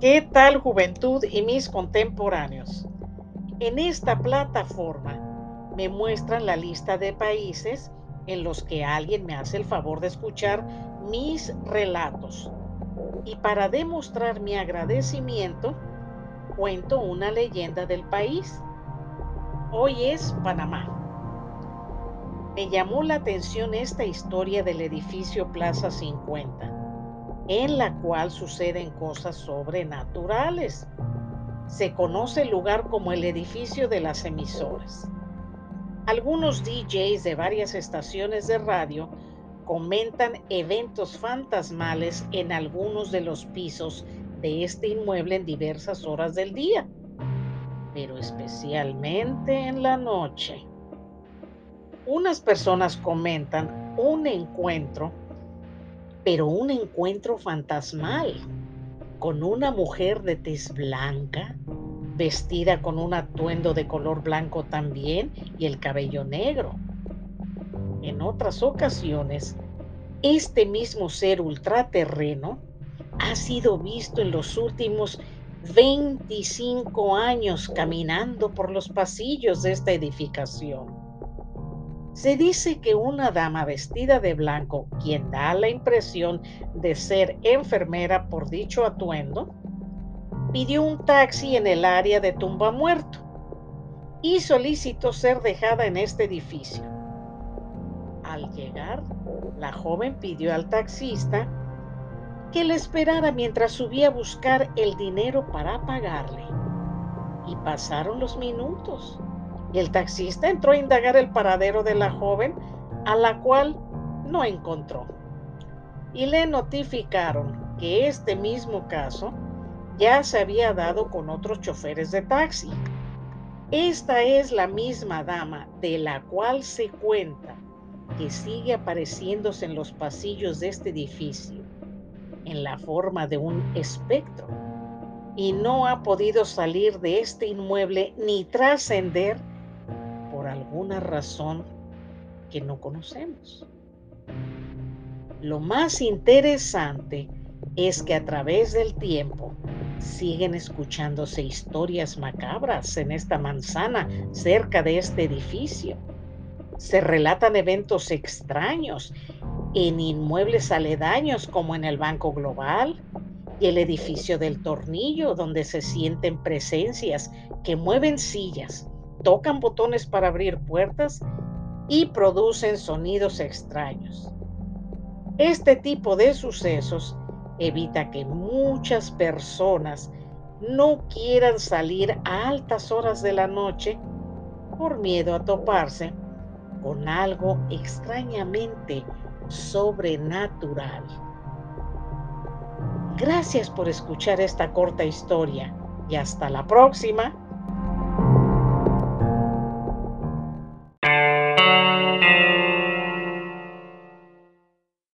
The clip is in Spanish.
¿Qué tal juventud y mis contemporáneos? En esta plataforma me muestran la lista de países en los que alguien me hace el favor de escuchar mis relatos. Y para demostrar mi agradecimiento, cuento una leyenda del país. Hoy es Panamá. Me llamó la atención esta historia del edificio Plaza 50 en la cual suceden cosas sobrenaturales. Se conoce el lugar como el edificio de las emisoras. Algunos DJs de varias estaciones de radio comentan eventos fantasmales en algunos de los pisos de este inmueble en diversas horas del día, pero especialmente en la noche. Unas personas comentan un encuentro pero un encuentro fantasmal con una mujer de tez blanca, vestida con un atuendo de color blanco también y el cabello negro. En otras ocasiones, este mismo ser ultraterreno ha sido visto en los últimos 25 años caminando por los pasillos de esta edificación se dice que una dama vestida de blanco, quien da la impresión de ser enfermera por dicho atuendo, pidió un taxi en el área de tumba muerto y solicitó ser dejada en este edificio. Al llegar, la joven pidió al taxista que le esperara mientras subía a buscar el dinero para pagarle. Y pasaron los minutos el taxista entró a indagar el paradero de la joven, a la cual no encontró. Y le notificaron que este mismo caso ya se había dado con otros choferes de taxi. Esta es la misma dama de la cual se cuenta que sigue apareciéndose en los pasillos de este edificio en la forma de un espectro y no ha podido salir de este inmueble ni trascender alguna razón que no conocemos. Lo más interesante es que a través del tiempo siguen escuchándose historias macabras en esta manzana cerca de este edificio. Se relatan eventos extraños en inmuebles aledaños como en el Banco Global y el edificio del Tornillo, donde se sienten presencias que mueven sillas tocan botones para abrir puertas y producen sonidos extraños. Este tipo de sucesos evita que muchas personas no quieran salir a altas horas de la noche por miedo a toparse con algo extrañamente sobrenatural. Gracias por escuchar esta corta historia y hasta la próxima.